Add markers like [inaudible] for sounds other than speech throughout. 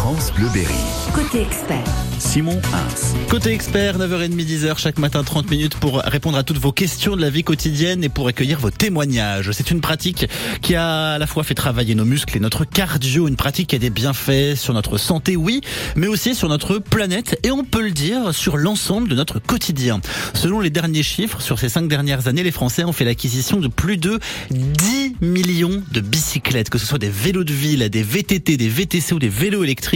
France Bleu Berry. Côté expert. Simon Hins. Côté expert, 9h30, 10h chaque matin, 30 minutes pour répondre à toutes vos questions de la vie quotidienne et pour accueillir vos témoignages. C'est une pratique qui a à la fois fait travailler nos muscles et notre cardio, une pratique qui a des bienfaits sur notre santé, oui, mais aussi sur notre planète et on peut le dire sur l'ensemble de notre quotidien. Selon les derniers chiffres, sur ces cinq dernières années, les Français ont fait l'acquisition de plus de 10 millions de bicyclettes, que ce soit des vélos de ville, des VTT, des VTC ou des vélos électriques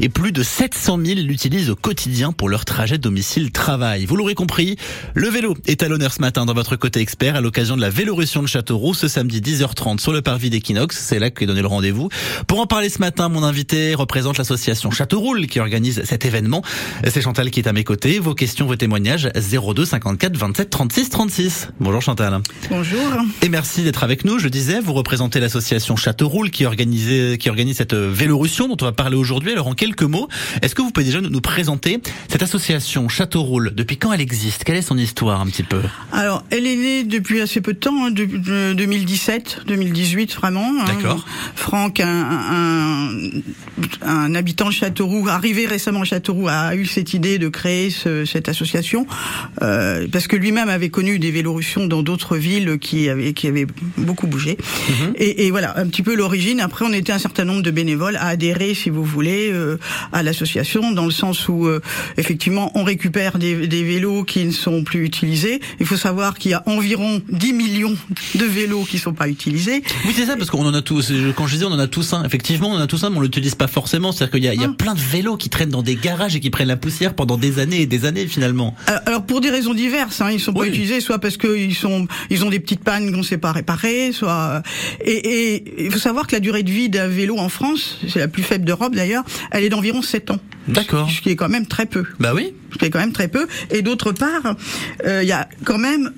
et plus de 700 000 l'utilisent au quotidien pour leur trajet domicile-travail. Vous l'aurez compris, le vélo est à l'honneur ce matin dans votre côté expert à l'occasion de la Vélorussion de Châteauroux ce samedi 10h30 sur le parvis d'Equinox. C'est là qu'est donné le rendez-vous. Pour en parler ce matin, mon invité représente l'association Châteauroux qui organise cet événement. C'est Chantal qui est à mes côtés. Vos questions, vos témoignages 02 54 27 36 36. Bonjour Chantal. Bonjour. Et merci d'être avec nous. Je disais, vous représentez l'association Châteauroux qui organise qui organise cette Vélorussion dont on va parler aujourd'hui. Alors en quelques mots, est-ce que vous pouvez déjà nous présenter cette association Châteauroux Depuis quand elle existe? Quelle est son histoire un petit peu? Alors, elle est née depuis assez peu de temps, hein, de, 2017, 2018 vraiment. Hein. D'accord. Franck, un, un, un, habitant de Châteauroux, arrivé récemment à Châteauroux, a eu cette idée de créer ce, cette association euh, parce que lui-même avait connu des Vélorussions dans d'autres villes qui avaient qui avaient beaucoup bougé. Mhm. et, et, voilà, un petit peu l'origine. Après, on était un certain nombre de bénévoles à adhérer, si vous voulez, euh, à l'association dans le sens où euh, effectivement on récupère des, des, vélos qui ne sont plus utilisés. Il faut savoir qu'il y a environ 10 millions de vélos qui sont pas utilisés. Oui, c'est ça, parce qu'on en a tous. Quand je disais on en a tous un, effectivement, on en a tous un, mais on l'utilise pas forcément. C'est-à-dire qu'il y a, il y a ah. plein de vélos qui traînent dans des garages et qui prennent la poussière pendant des années et des années finalement. Alors, pour des raisons diverses, hein, ils sont pas utilisés, soit parce qu'ils sont, ils ont des petites pannes qu'on sait pas réparer, soit. Et, et il faut savoir que la durée de vie d'un vélo en France, c'est la plus faible d'Europe d'ailleurs, elle est d'environ 7 ans. D'accord. Ce qui est quand même très peu. Bah oui. Ce qui est quand même très peu. Et d'autre part, euh, il y a quand même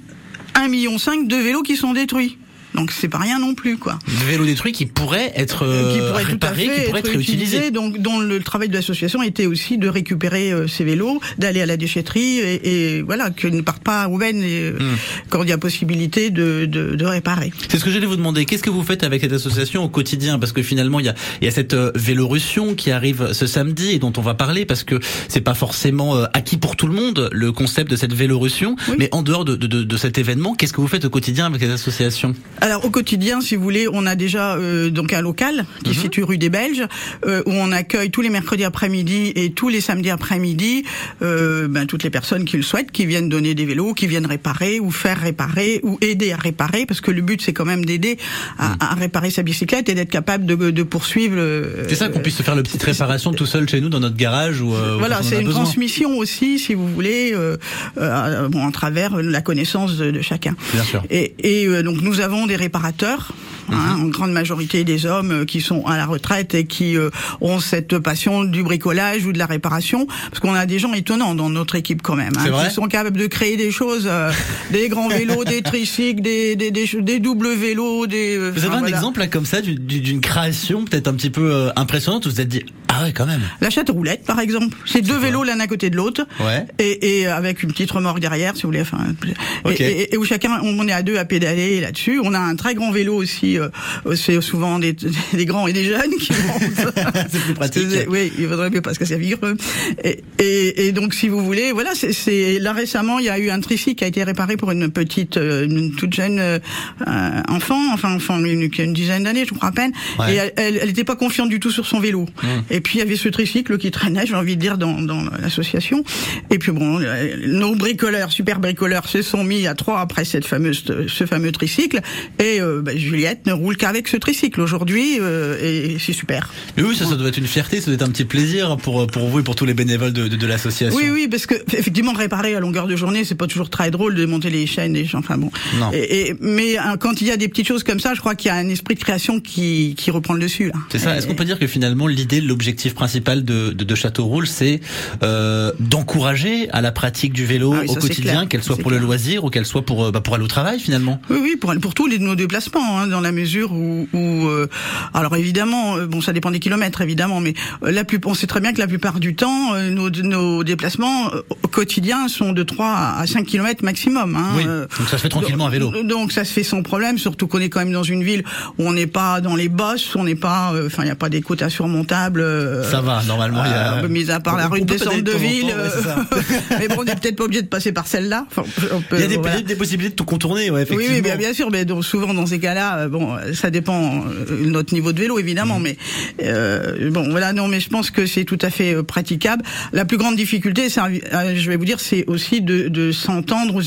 1,5 million de vélos qui sont détruits. Donc c'est pas rien non plus, quoi. Des vélos détruits qui pourraient être euh, qui qui pourraient être, réutilisés. Donc, dont le travail de l'association était aussi de récupérer euh, ces vélos, d'aller à la déchetterie et, et voilà, qu'ils ne partent pas à Roubaix et, hmm. quand il y a possibilité de, de, de réparer. C'est ce que j'allais vous demander. Qu'est-ce que vous faites avec cette association au quotidien? Parce que finalement, il y a, il y a cette euh, Vélorussion qui arrive ce samedi et dont on va parler parce que c'est pas forcément acquis pour tout le monde le concept de cette Vélorussion. Mais en dehors de, de, de cet événement, qu'est-ce que vous faites au quotidien avec cette association? Alors au quotidien, si vous voulez, on a déjà euh, donc un local qui se mhm. situe rue des Belges euh, où on accueille tous les mercredis après-midi et tous les samedis après-midi euh, ben, toutes les personnes qui le souhaitent, qui viennent donner des vélos, qui viennent réparer ou faire réparer ou aider à réparer, parce que le but c'est quand même d'aider à, mhm. à, réparer sa bicyclette et d'être capable de, de poursuivre. c'est ça qu'on puisse se faire la petite réparation tout seul chez nous dans notre garage ou. voilà, c'est une transmission aussi, si vous voulez, bon, à travers la connaissance de, de chacun. Bien sûr. Et, et donc nous avons des réparateurs, hein, mhm. en grande majorité des hommes euh, qui sont à la retraite et qui euh, ont cette passion du bricolage ou de la réparation, parce qu'on a des gens étonnants dans notre équipe quand même, hein, qui sont capables de créer des choses, euh, des grands vélos, des [laughs] tricycles, des, des, des, des, doubles vélos, des. Vous avez un exemple là comme ça d'une création peut-être un petit peu impressionnante où vous vous êtes dit ah ouais quand même. La chatte roulette par exemple, c'est deux vélos l'un à côté de l'autre, ouais. et, et avec une petite remorque derrière si vous voulez, enfin, et, et, où chacun on est à deux à pédaler là-dessus. On a un très grand vélo aussi. Euh, c'est souvent des, [laughs] des, grands et des jeunes qui montent. [laughs] c'est plus pratique. Oui, il vaudrait mieux parce que c'est vigreux. Et, et, donc, si vous voulez, voilà, c'est là récemment, il y a eu un tricycle qui a été réparé pour une petite, euh, une toute jeune euh, enfant, enfin, enfant, une, une dizaine d'années, je crois à peine. Et elle n'était pas confiante du tout sur son vélo. Mmh. Et puis il y avait ce tricycle qui traînait, j'ai envie de dire, dans, dans l'association. Et puis bon, nos bricoleurs, super bricoleurs, se sont mis à trois après cette fameuse, ce fameux tricycle. Et euh, bah, Juliette ne roule qu'avec ce tricycle aujourd'hui euh, et c'est super. Mais oui, ça, ça doit être une fierté, ça doit être un petit plaisir pour pour vous et pour tous les bénévoles de, de, de l'association. Oui, oui, parce que effectivement réparer à longueur de journée, c'est pas toujours très drôle de monter les chaînes et enfin bon. Non. Et, mais hein, quand il y a des petites choses comme ça, je crois qu'il y a un esprit de création qui qui reprend le dessus. C'est ça. Est-ce qu'on peut dire que finalement l'idée, l'objectif principal de de, de Châteauroux, c'est euh, d'encourager à la pratique du vélo ah au quotidien, qu'elle soit pour le loisir ou qu'elle soit pour euh, bah, pour aller au travail finalement. Oui, oui, pour pour tous les nos déplacements, hein, dans la mesure où, où euh, alors évidemment, euh, bon, ça dépend des kilomètres évidemment, mais euh, la plus, on sait très bien que la plupart du temps, nos, nos déplacements quotidiens sont de 3 à 5 kilomètres maximum. Hein, oui, donc ça se fait tranquillement à vélo. Donc ça se fait sans problème, surtout qu'on est quand même dans une ville où on n'est pas dans les bosses, on n'est pas, enfin il n'y a pas des côtes insurmontables Ça va, normalement, il y a- euh, mis à part la rue de descente de ville. euh, [laughs] mais bon, on n'est peut-être pas obligé de passer par celle-là. Il y a des, possibilités de tout contourner, effectivement. oui, bien, bien sûr, mais souvent dans ces cas-là, euh, bon, euh, ça dépend euh, de notre niveau de vélo évidemment, mais euh, bon, voilà, non, mais je pense que c'est tout à fait euh, praticable. La plus grande difficulté, euh, je vais vous dire, c'est aussi de, de s'entendre,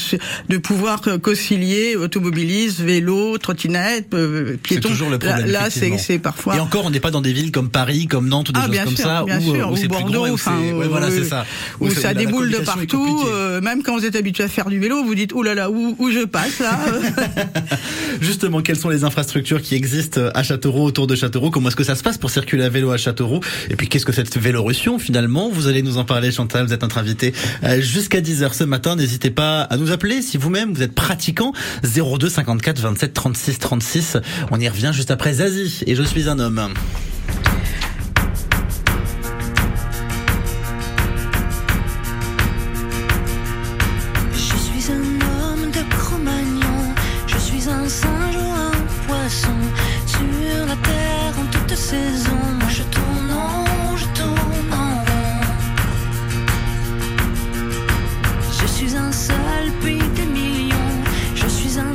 de pouvoir euh, concilier automobilisme, vélo, trottinette, euh, C'est piéton. toujours le problème. Là, c'est, parfois. Et encore, on n'est pas dans des villes comme Paris, comme Nantes ou des Ah choses bien comme sûr, ça, bien où, sûr, où plus Bordeaux, grand où enfin, ouais, où- voilà, c'est où- ça. Où, ça déboule de partout, euh, même quand vous êtes habitué à faire du vélo, vous dites, oh là là, où, où je passe là [laughs] Justement, quelles sont les infrastructures qui existent à Châteauroux, autour de Châteauroux? Comment est-ce que ça se passe pour circuler à vélo à Châteauroux? Et puis, qu'est-ce que cette Vélorussion finalement? Vous allez nous en parler, Chantal. Vous êtes notre invité euh, jusqu'à 10h ce matin. N'hésitez pas à nous appeler si vous-même vous êtes pratiquant. 02 54 27 36 36. On y revient juste après Zazie et Je suis un homme. Je suis un seul puis des millions. Je suis un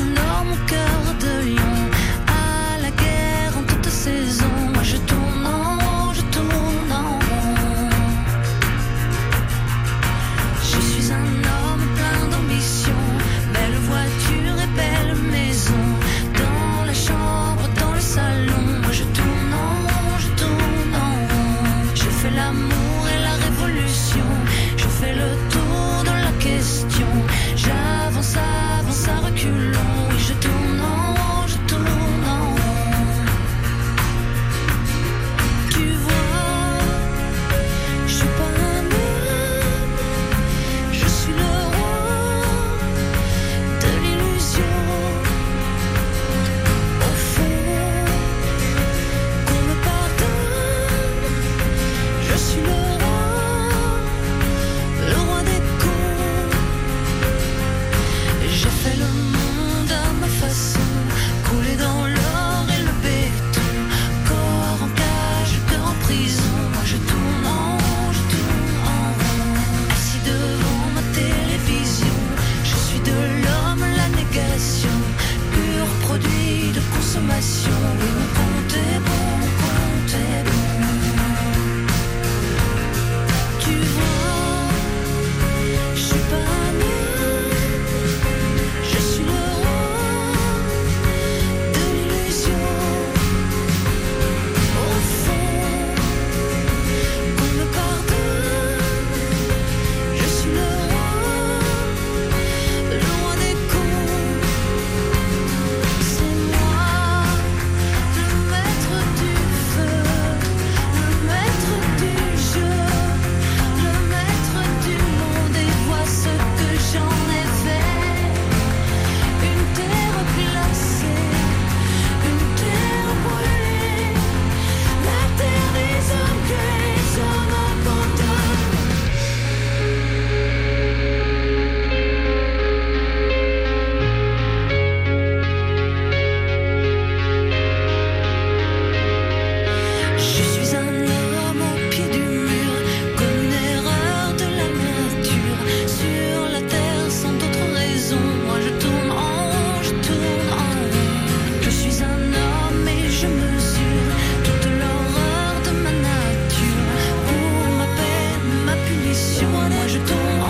moi, moi je tombe.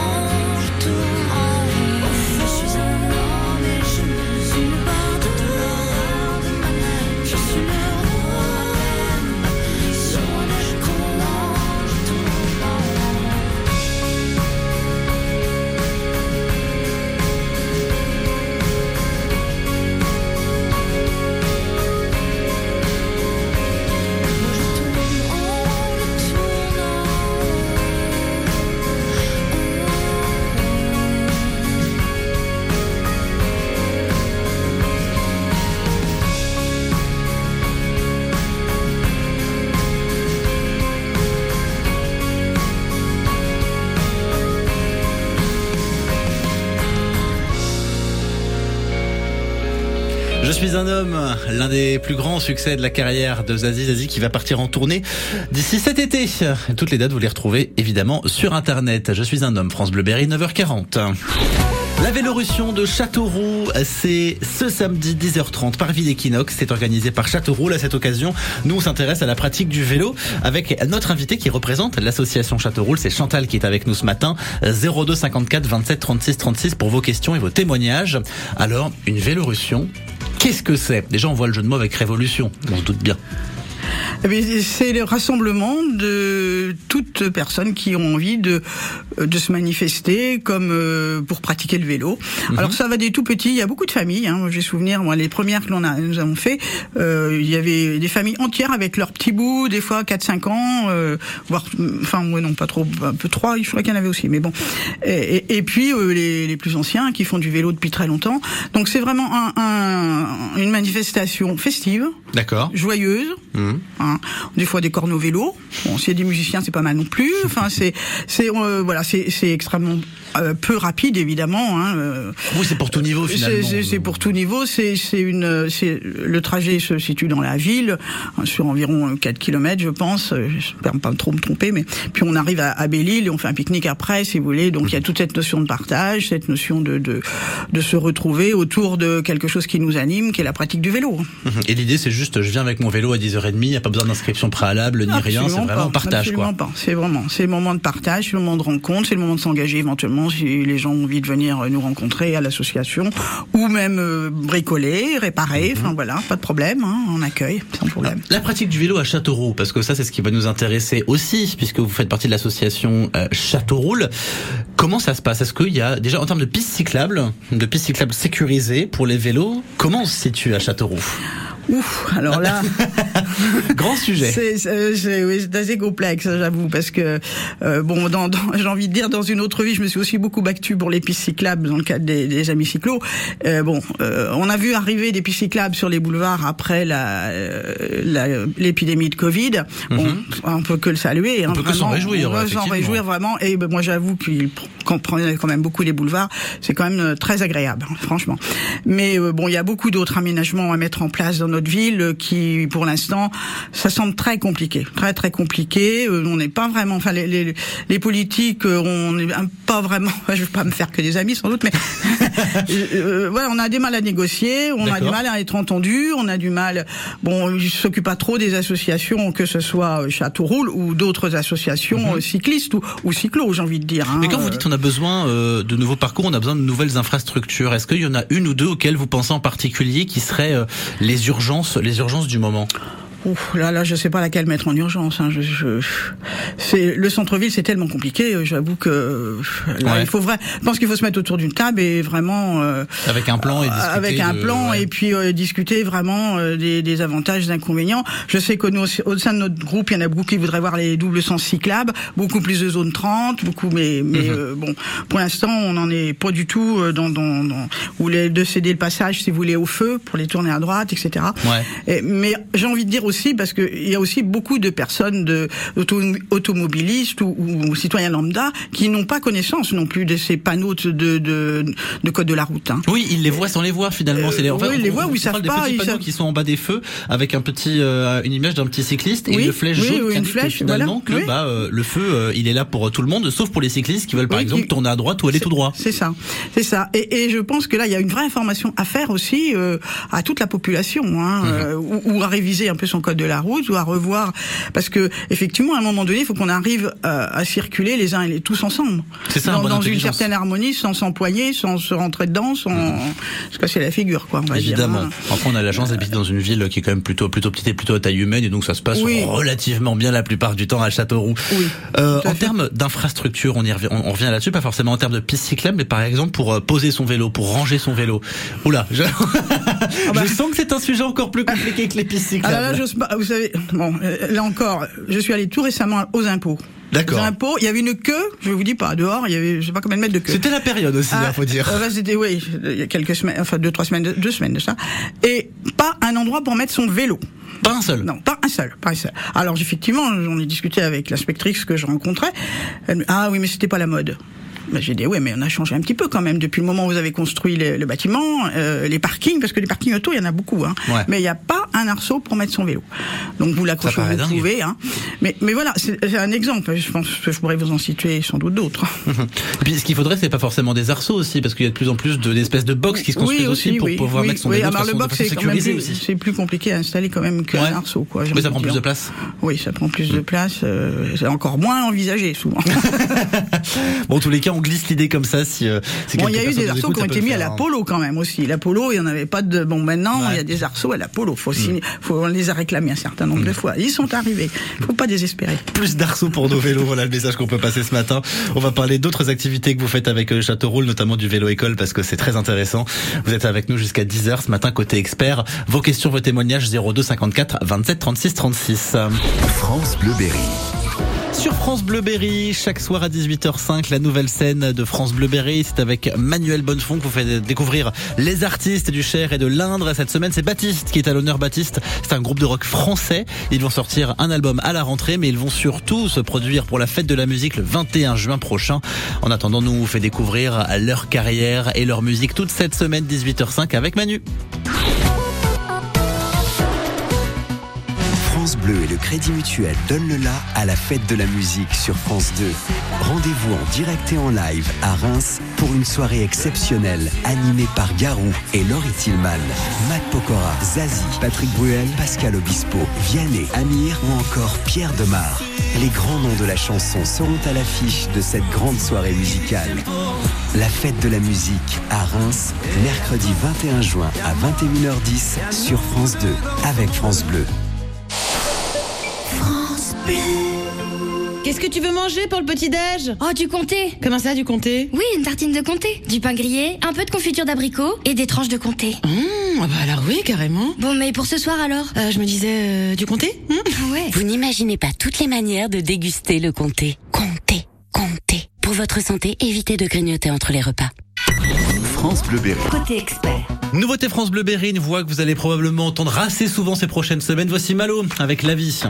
Suis un homme, l'un des plus grands succès de la carrière de Zazie Zazie qui va partir en tournée d'ici cet été. Toutes les dates vous les retrouvez évidemment sur internet. Je suis un homme, France Bleuberry 9h40. La Vélorussion de Châteauroux, c'est ce samedi 10h30 par Ville Equinox. C'est organisé par Châteauroux. À cette occasion, nous on s'intéresse à la pratique du vélo avec notre invité qui représente l'association Châteauroux. C'est Chantal qui est avec nous ce matin. 02 54 27 36 36 pour vos questions et vos témoignages. Alors, une Vélorussion, qu'est-ce que c'est? Déjà, on voit le jeu de mots avec révolution. On se doute bien. Eh C'est le rassemblement de toutes personnes qui ont envie de, de se manifester comme euh, pour pratiquer le vélo. Alors ça va des tout petits, il y a beaucoup de familles. Hein. J'ai souvenir, moi, les premières que l'on a, nous avons fait, euh, il y avait des familles entières avec leurs petits bouts, des fois 4-5 ans, euh, voire, enfin, ouais, non, pas trop, un peu 3, je crois qu'il y en avait aussi, mais bon. Et, et, et puis euh, les, les plus anciens qui font du vélo depuis très longtemps. Donc c'est vraiment un, un, une manifestation festive, joyeuse, Mhm. Hein. des fois des cornes au vélo. Bon, a des musiciens, c'est pas mal non plus. Enfin, c'est, c'est, euh, voilà, c'est, c'est extrêmement euh, peu rapide évidemment. Hein. euh, Oui, c'est pour tout niveau finalement. c'est- pour tout niveau. C'est une. C'est le trajet se situe dans la ville hein, sur environ 4 km, je pense. euh, J'espère pas trop me tromper, mais puis on arrive à, à Belle-Île et on fait un pique-nique après, si vous voulez. Donc il y a toute cette notion de partage, cette notion de de de se retrouver autour de quelque chose qui nous anime, qui est la pratique du vélo. Mhm. Et l'idée, c'est juste, je viens avec mon vélo à 10h30, il n'y a pas besoin d'inscription préalable ni rien, c'est vraiment pas, partage, quoi. absolument. C'est vraiment, c'est le moment de partage, c'est le moment de rencontre, c'est le moment de s'engager éventuellement si les gens ont envie de venir nous rencontrer à l'association ou même euh, bricoler, réparer. Mhm. Enfin voilà, pas de problème, hein, on accueille sans problème. La pratique du vélo à Châteauroux, parce que ça c'est ce qui va nous intéresser aussi, puisque vous faites partie de l'association euh, Châteauroux. Comment ça se passe? Est-ce qu'il y a déjà en termes de pistes cyclables, de pistes cyclables sécurisées pour les vélos, comment on se situe à Châteauroux? Ouf, alors là, [laughs] Grand sujet. c'est c'est- oui, assez complexe, j'avoue, parce que euh, bon, dans, dans- [laughs] j'ai envie de dire, dans une autre vie, je me suis aussi beaucoup battu pour les pistes cyclables dans le cadre des, des amis cyclos. Euh, bon, euh, on a vu arriver des pistes cyclables sur les boulevards après la euh, l'épidémie de Covid. Bon, on peut que le saluer. Mhm. On peut que s'en réjouir, On peut s'en réjouir vraiment. Et ben, moi, j'avoue qu'il prenait quand même beaucoup les boulevards. C'est quand même euh, très agréable, hein, franchement. Mais euh, bon, il y a beaucoup d'autres aménagements à mettre en place dans notre ville euh, qui, pour l'instant, ça semble très compliqué, très très compliqué. Euh, on n'est pas vraiment, enfin les, les, les politiques, euh, on n'est pas vraiment. [laughs] Je vais pas me faire que des amis sans doute, mais [laughs] euh, voilà, on a des mal à négocier, on a du mal à être entendu, on a du mal. Bon, ils s'occupent pas trop des associations, que ce soit Châteauroux ou d'autres associations euh, cyclistes ou, ou cyclos, j'ai envie de dire. hein. Mhm. Mais quand vous dites on a besoin euh, de nouveaux parcours, on a besoin de nouvelles infrastructures, est-ce qu'il y en a une ou deux auxquelles vous pensez en particulier qui seraient euh, les urgences, les urgences du moment? Ouf, là, là, je sais pas laquelle mettre en urgence. Hein. Je, je, c'est le centre-ville, c'est tellement compliqué. euh, J'avoue que euh, là, Ouais. il faut vrai. Je pense qu'il faut se mettre autour d'une table et vraiment euh, Avec un plan et discuter avec un de- plan ouais. et puis euh, discuter vraiment euh, des, des avantages, des inconvénients. Je sais que nous, au sein de notre groupe, il y en a beaucoup qui voudraient voir les doubles sens cyclables, beaucoup plus de zones 30, beaucoup, mais, mais Mhm. euh, bon, pour l'instant, on n'en est pas du tout euh, dans, dans, dans ou les, de céder le passage, si vous voulez, au feu pour les tourner à droite, etc. Ouais. Et- mais j'ai envie de dire aussi, parce qu'il y a aussi beaucoup de personnes de, auto, automobilistes ou, ou citoyens lambda qui n'ont pas connaissance non plus de ces panneaux de, de, de, de code de la route. Hein. Oui, ils les voient sans les voir finalement. Euh, c'est les, oui, ils les voient ou ils savent des pas, petits ils panneaux qui sont en bas des feux avec un petit, euh, une image d'un petit cycliste et Oui, une flèche oui, jaune oui, qui une flèche, finalement voilà, que bah, euh, le feu, euh, il est là pour tout le monde, sauf pour les cyclistes qui veulent par exemple qui- tourner à droite ou aller tout droit. C'est ça, c'est ça. Et, et je pense que là, il y a une vraie information à faire aussi euh, à toute la population, hein, euh, ou, ou à réviser un peu son code de la route, ou à revoir, parce que effectivement, à un moment donné, il faut qu'on arrive euh, à circuler les uns et les tous ensemble, C'est ça, dans, bonne dans une certaine harmonie, sans s'empoigner, sans se rentrer dedans, sans se casser la figure, quoi. On va Évidemment. Dire. Après, on a la chance d'habiter dans une ville qui est quand même plutôt plutôt petite et plutôt à taille humaine, et donc ça se passe Oui. relativement bien la plupart du temps à Châteauroux. Oui, Euh, à en termes d'infrastructure, on y revient, on, revient là-dessus, pas forcément en termes de piste cyclable, mais par exemple pour euh, poser son vélo, pour ranger son vélo. Oula, je, [laughs] bah. je sens que c'est un sujet encore plus compliqué que les pistes Ah cyclables. là, là. Vous savez, bon, euh, là encore, je suis allé tout récemment aux impôts. D'accord. Aux impôts, il y avait une queue. Je vous dis pas dehors, il y avait, je sais pas combien de mètres de queue. C'était la période aussi, Ah, il faut dire. euh, là, c'était, oui, il y a quelques semaines, enfin deux, trois semaines, deux semaines de ça. Et pas un endroit pour mettre son vélo. Pas un seul. Non, pas un seul, pas un seul. Alors effectivement, j'en ai discuté avec l'inspectrice que je rencontrais. Elle me- ah oui, mais c'était pas la mode. Ben, j'ai dit, ouais, mais on a changé un petit peu quand même depuis le moment où vous avez construit le, le bâtiment, euh, les parkings, parce que les parkings auto, il y en a beaucoup, hein. Ouais. Mais il n'y a pas un arceau pour mettre son vélo. Donc vous l'accrochez où vous dingue. pouvez, hein. Mais, mais voilà, c'est un exemple. Je pense que je pourrais vous en situer sans doute d'autres. [laughs] Et puis ce qu'il faudrait, c'est pas forcément des arceaux aussi, parce qu'il y a de plus en plus de- d'espèces de box qui se construisent aussi, pour oui, pouvoir oui, mettre son oui. vélo Alors, le box, c'est plus, compliqué à installer quand même qu'un Ouais. arceau, quoi. Mais ça prend plus de place. Oui, ça prend plus de place. euh, c'est encore moins envisagé souvent. [laughs] Bon, en tous les cas, on glisse l'idée comme ça. Si, euh, si Bon, il y a eu des arceaux qui ont été mis à faire, la polo quand même aussi. La polo, il n'y en avait pas de. Bon, maintenant, il Ouais. Mm. y a des arceaux à la polo. Faut signer- faut, on les a réclamés un certain nombre de fois. Ils sont arrivés. Faut pas désespérer. plus d'arceaux pour nos vélos. Voilà le message qu'on peut passer ce matin. On va parler d'autres activités que vous faites avec euh, Châteauroule, notamment du vélo école, parce que c'est très intéressant. Vous êtes avec nous jusqu'à 10h ce matin côté expert. Vos questions, vos témoignages 02 54 27 36 36. France Bleu Berry. Sur France Bleu Berry, chaque soir à 18h05, la nouvelle scène de France Bleu Berry, c'est avec Manuel Bonnefond que vous faites découvrir les artistes du Cher et de l'Indre. Cette semaine, c'est Baptiste qui est à l'honneur. Baptiste, c'est un groupe de rock français. Ils vont sortir un album à la rentrée, mais ils vont surtout se produire pour la fête de la musique le 21 juin prochain. En attendant, nous vous fait découvrir leur carrière et leur musique toute cette semaine 18h05 avec Manu. France Bleu et le Crédit Mutuel donnent le la à la fête de la musique sur France 2. Rendez-vous en direct et en live à Reims pour une soirée exceptionnelle animée par Garou et Laurie Tillman, Matt Pokora, Zazie, Patrick Bruel, Pascal Obispo, Vianney, Amir ou encore Pierre Demar. Les grands noms de la chanson seront à l'affiche de cette grande soirée musicale. La fête de la musique à Reims, mercredi 21 juin à 21h10 sur France 2 avec France Bleu. Qu'est-ce que tu veux manger pour le petit-déj Oh, du comté Comment ça, du comté? Oui, une tartine de comté, du pain grillé, un peu de confiture d'abricot et des tranches de comté. Mmh, ah bah alors oui, carrément. Bon, mais pour ce soir alors? Euh, je me disais, euh, du comté? Mmh. Ouais. Vous n'imaginez pas toutes les manières de déguster le comté. Comté, comté. Pour votre santé, évitez de grignoter entre les repas. France Bleu Berry. Côté expert. Nouveauté France Bleu Berry, une voix que vous allez probablement entendre assez souvent ces prochaines semaines. Voici Malo avec La Vie.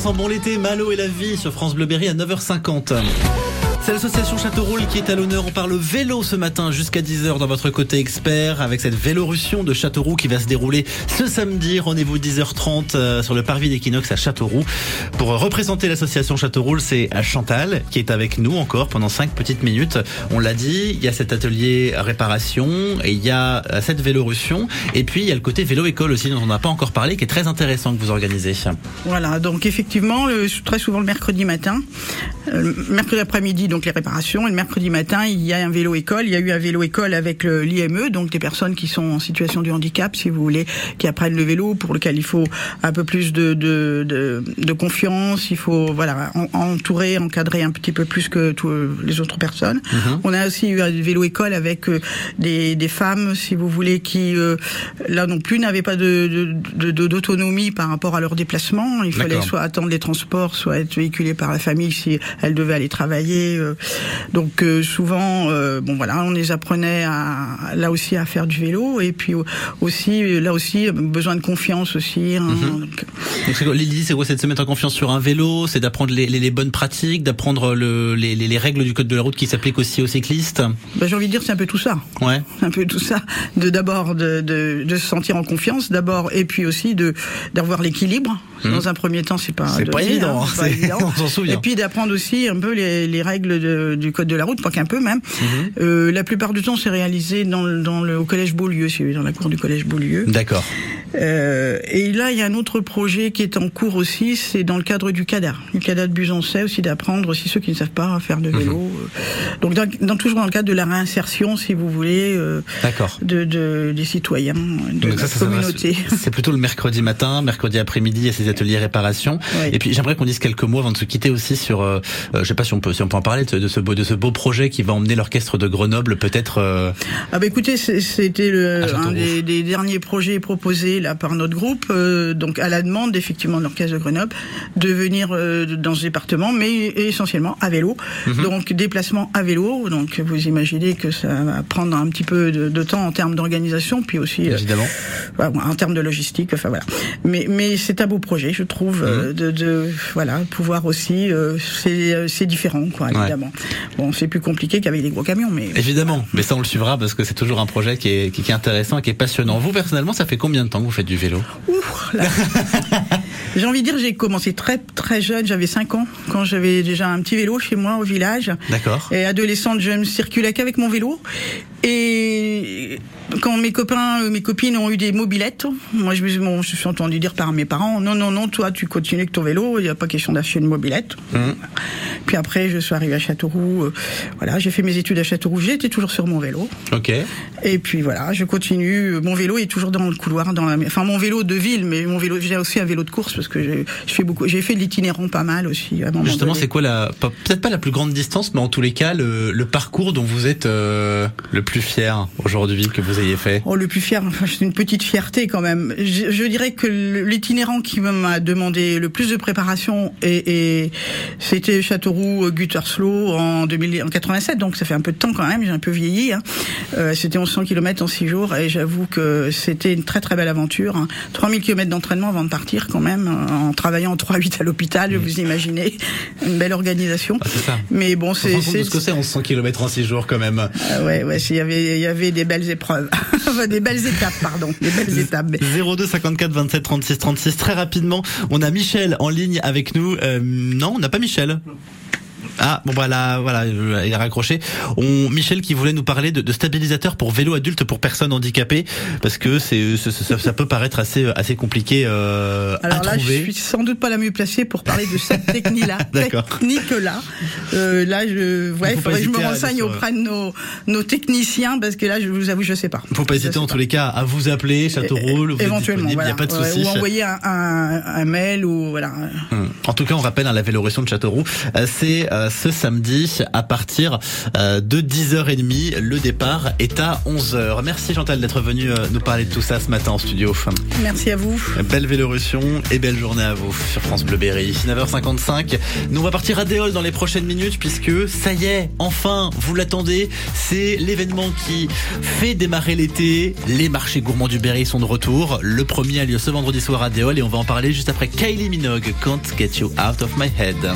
Ça sent bon l'été, Malo et la vie sur France Bleu Berry à 9h50. C'est l'association Châteauroule qui est à l'honneur. On parle vélo ce matin jusqu'à 10h dans votre côté expert avec cette Vélorussion de Châteauroux qui va se dérouler ce samedi. Rendez-vous 10h30 euh, sur le parvis d'Equinox à Châteauroux. Pour représenter l'association Châteauroule, c'est Chantal qui est avec nous encore pendant 5 petites minutes. On l'a dit, il y a cet atelier réparation et il y a euh, cette Vélorussion. Et puis il y a le côté vélo-école aussi dont on n'a pas encore parlé qui est très intéressant que vous organisez. Voilà, donc effectivement, très souvent le mercredi matin, euh, mercredi après-midi, donc les réparations, et le mercredi matin, il y a un vélo-école. Il y a eu un vélo-école avec le- l'IME, donc des personnes qui sont en situation de handicap, si vous voulez, qui apprennent le vélo, pour lequel il faut un peu plus de, de, de, de confiance, il faut voilà en- entourer, encadrer un petit peu plus que tous les autres personnes. On a aussi eu un vélo-école avec euh, des, des femmes, si vous voulez, qui euh, là non plus n'avaient pas de d'autonomie par rapport à leur déplacement. Il fallait soit attendre les transports, soit être véhiculé par la famille si elles devaient aller travailler. euh. Donc euh, souvent, euh, bon voilà, on les apprenait à là aussi à faire du vélo et puis au- aussi euh, là aussi euh, besoin de confiance aussi. hein. Donc quoi, l'idée c'est quoi C'est de se mettre en confiance sur un vélo, c'est d'apprendre les, les- les bonnes pratiques, d'apprendre le, les, les- les règles du code de la route qui s'appliquent aussi aux cyclistes? ben, j'ai envie de dire c'est un peu tout ça. Ouais. C'est un peu tout ça. De d'abord de, de, de se sentir en confiance, d'abord, et puis aussi de d'avoir l'équilibre. Dans un premier temps, c'est pas Mhm. C'est pas évident, hein, hein, pas [laughs] évident. on s'en souvient. Et puis d'apprendre aussi un peu les règles du code de la route, pas qu'un peu même. Mhm. Euh, la plupart du temps, c'est réalisé dans, le- dans le au collège Beaulieu, dans la cour du collège Beaulieu. D'accord. Euh, et là, il y a un autre projet qui est en cours aussi, c'est dans le cadre du CADA. Du CADA de Buzancais aussi d'apprendre aussi ceux qui ne savent pas faire de vélo. Mhm. euh. Donc dans, dans- toujours dans le cadre de la réinsertion, si vous voulez, euh, de, de- des citoyens, de Donc la ça, communauté. [laughs] c'est- plutôt le mercredi matin, mercredi après-midi, il y a ces ateliers réparation. Oui. Et puis j'aimerais qu'on dise quelques mots avant de se quitter aussi sur, je sais pas si on peut, si on peut en parler de, ce- de ce beau, de ce beau projet qui va emmener l'orchestre de Grenoble peut-être. euh, Ah bah écoutez, c'était un des, des derniers projets proposés là par notre groupe, euh, donc à la demande effectivement de l'orchestre de Grenoble, de venir euh, dans ce département, mais essentiellement à vélo. Mhm. Donc déplacement à vélo. Donc vous imaginez que ça va prendre un petit peu de, de temps en termes d'organisation, puis aussi euh, évidemment. en termes de logistique. Enfin voilà. Mais mais c'est un beau projet, je trouve, Mhm. euh, de, de voilà pouvoir aussi. euh, c'est c'est différent, quoi, Ouais. Évidemment. Bon, c'est plus compliqué qu'avec des gros camions, mais Évidemment, mais ça on le suivra parce que c'est toujours un projet qui est, qui, qui est intéressant et qui est passionnant. Vous personnellement, ça fait combien de temps que vous faites du vélo? Ouh, là. [laughs] J'ai envie de dire, j'ai commencé très très jeune, j'avais 5 ans, quand j'avais déjà un petit vélo chez moi au village. D'accord. Et adolescente, je ne circulais qu'avec mon vélo. Et quand mes copains, euh, mes copines ont eu des mobilettes, moi je me suis, bon, je suis entendu dire par mes parents, non, non, non, toi tu continues avec ton vélo, il n'y a pas question d'acheter une mobilette. Mhm. Puis après, je suis arrivée à Châteauroux, euh, voilà, j'ai fait mes études à Châteauroux, j'étais toujours sur mon vélo. Ok. Et puis voilà, je continue. Mon vélo est toujours dans le couloir, dans la, enfin mon vélo de ville, mais mon vélo, j'ai aussi un vélo de course parce que j'ai, je fais beaucoup, j'ai fait de l'itinérant pas mal aussi. À Justement, c'est quoi la, peut-être pas la plus grande distance, mais en tous les cas, le, le parcours dont vous êtes euh, le plus fier aujourd'hui que vous ayez fait Oh, le plus fier, enfin, c'est une petite fierté quand même. Je, je dirais que l'itinérant qui m'a demandé le plus de préparation et, et c'était Châteauroux euh, en 2000, en 87, donc ça fait un peu de temps quand même. J'ai un peu vieilli. Hein. Euh, c'était 1100 km en 6 jours et j'avoue que c'était une très très belle aventure. Hein. 3000 km d'entraînement avant de partir quand même, euh, en travaillant en 3-8 à l'opital. Vous imaginez une belle organisation. Ah, c'est ça. Mais bon, c'est ce que c'est 1100 km en 6 jours quand même. ah ouais, ouais, il y avait, y avait des belles épreuves, [laughs] des belles étapes, pardon, des belles étapes. Mais- 02 54 27 36 36 très rapidement on a Michel en ligne avec nous. Euh, non on n'a pas Michel Ah bon voilà voilà euh, il a raccroché. On Michel qui voulait nous parler de, de stabilisateur pour vélo adulte pour personnes handicapées parce que c'est ça, peut paraître assez assez compliqué euh, à Alors là, trouver. je suis sans doute pas la mieux placée pour parler de cette [laughs] technique-là. D'accord. Technique-là. Euh, là, je, ouais, Il faudrait que je me à renseigne sur- auprès de nos, nos techniciens parce que là, je vous avoue, je sais pas. Faut pas hésiter en tous les cas à vous appeler Châteauroux, Éventuellement, il voilà. n'y a pas de souci. Ou envoyer un, un, un mail ou voilà. Hum. En tout cas, on rappelle hein, la Véloration de Châteauroux, euh, c'est euh, ce samedi à partir euh, de 10h30. Le départ est à 11h. Merci Chantal d'être venue euh, nous parler de tout ça ce matin en studio. Merci à vous. Belle Véloration et belle journée à vous sur France Bleu Berry. 9h55. Nous on va partir à Déol dans les prochaines minutes puisque ça y est, enfin, vous l'attendez, c'est l'événement qui fait démarrer l'été. Les marchés gourmands du Berry sont de retour. Le premier a lieu ce vendredi soir à Déol et on va en parler juste après Kylie Minogue, Can't Get You Out of My Head.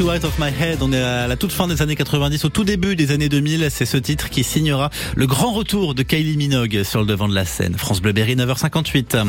Of My Head. On est à la toute fin des années 90, au tout début des années 2000. C'est ce titre qui signera le grand retour de Kylie Minogue sur le devant de la scène. France Bleu Berry, 9h58.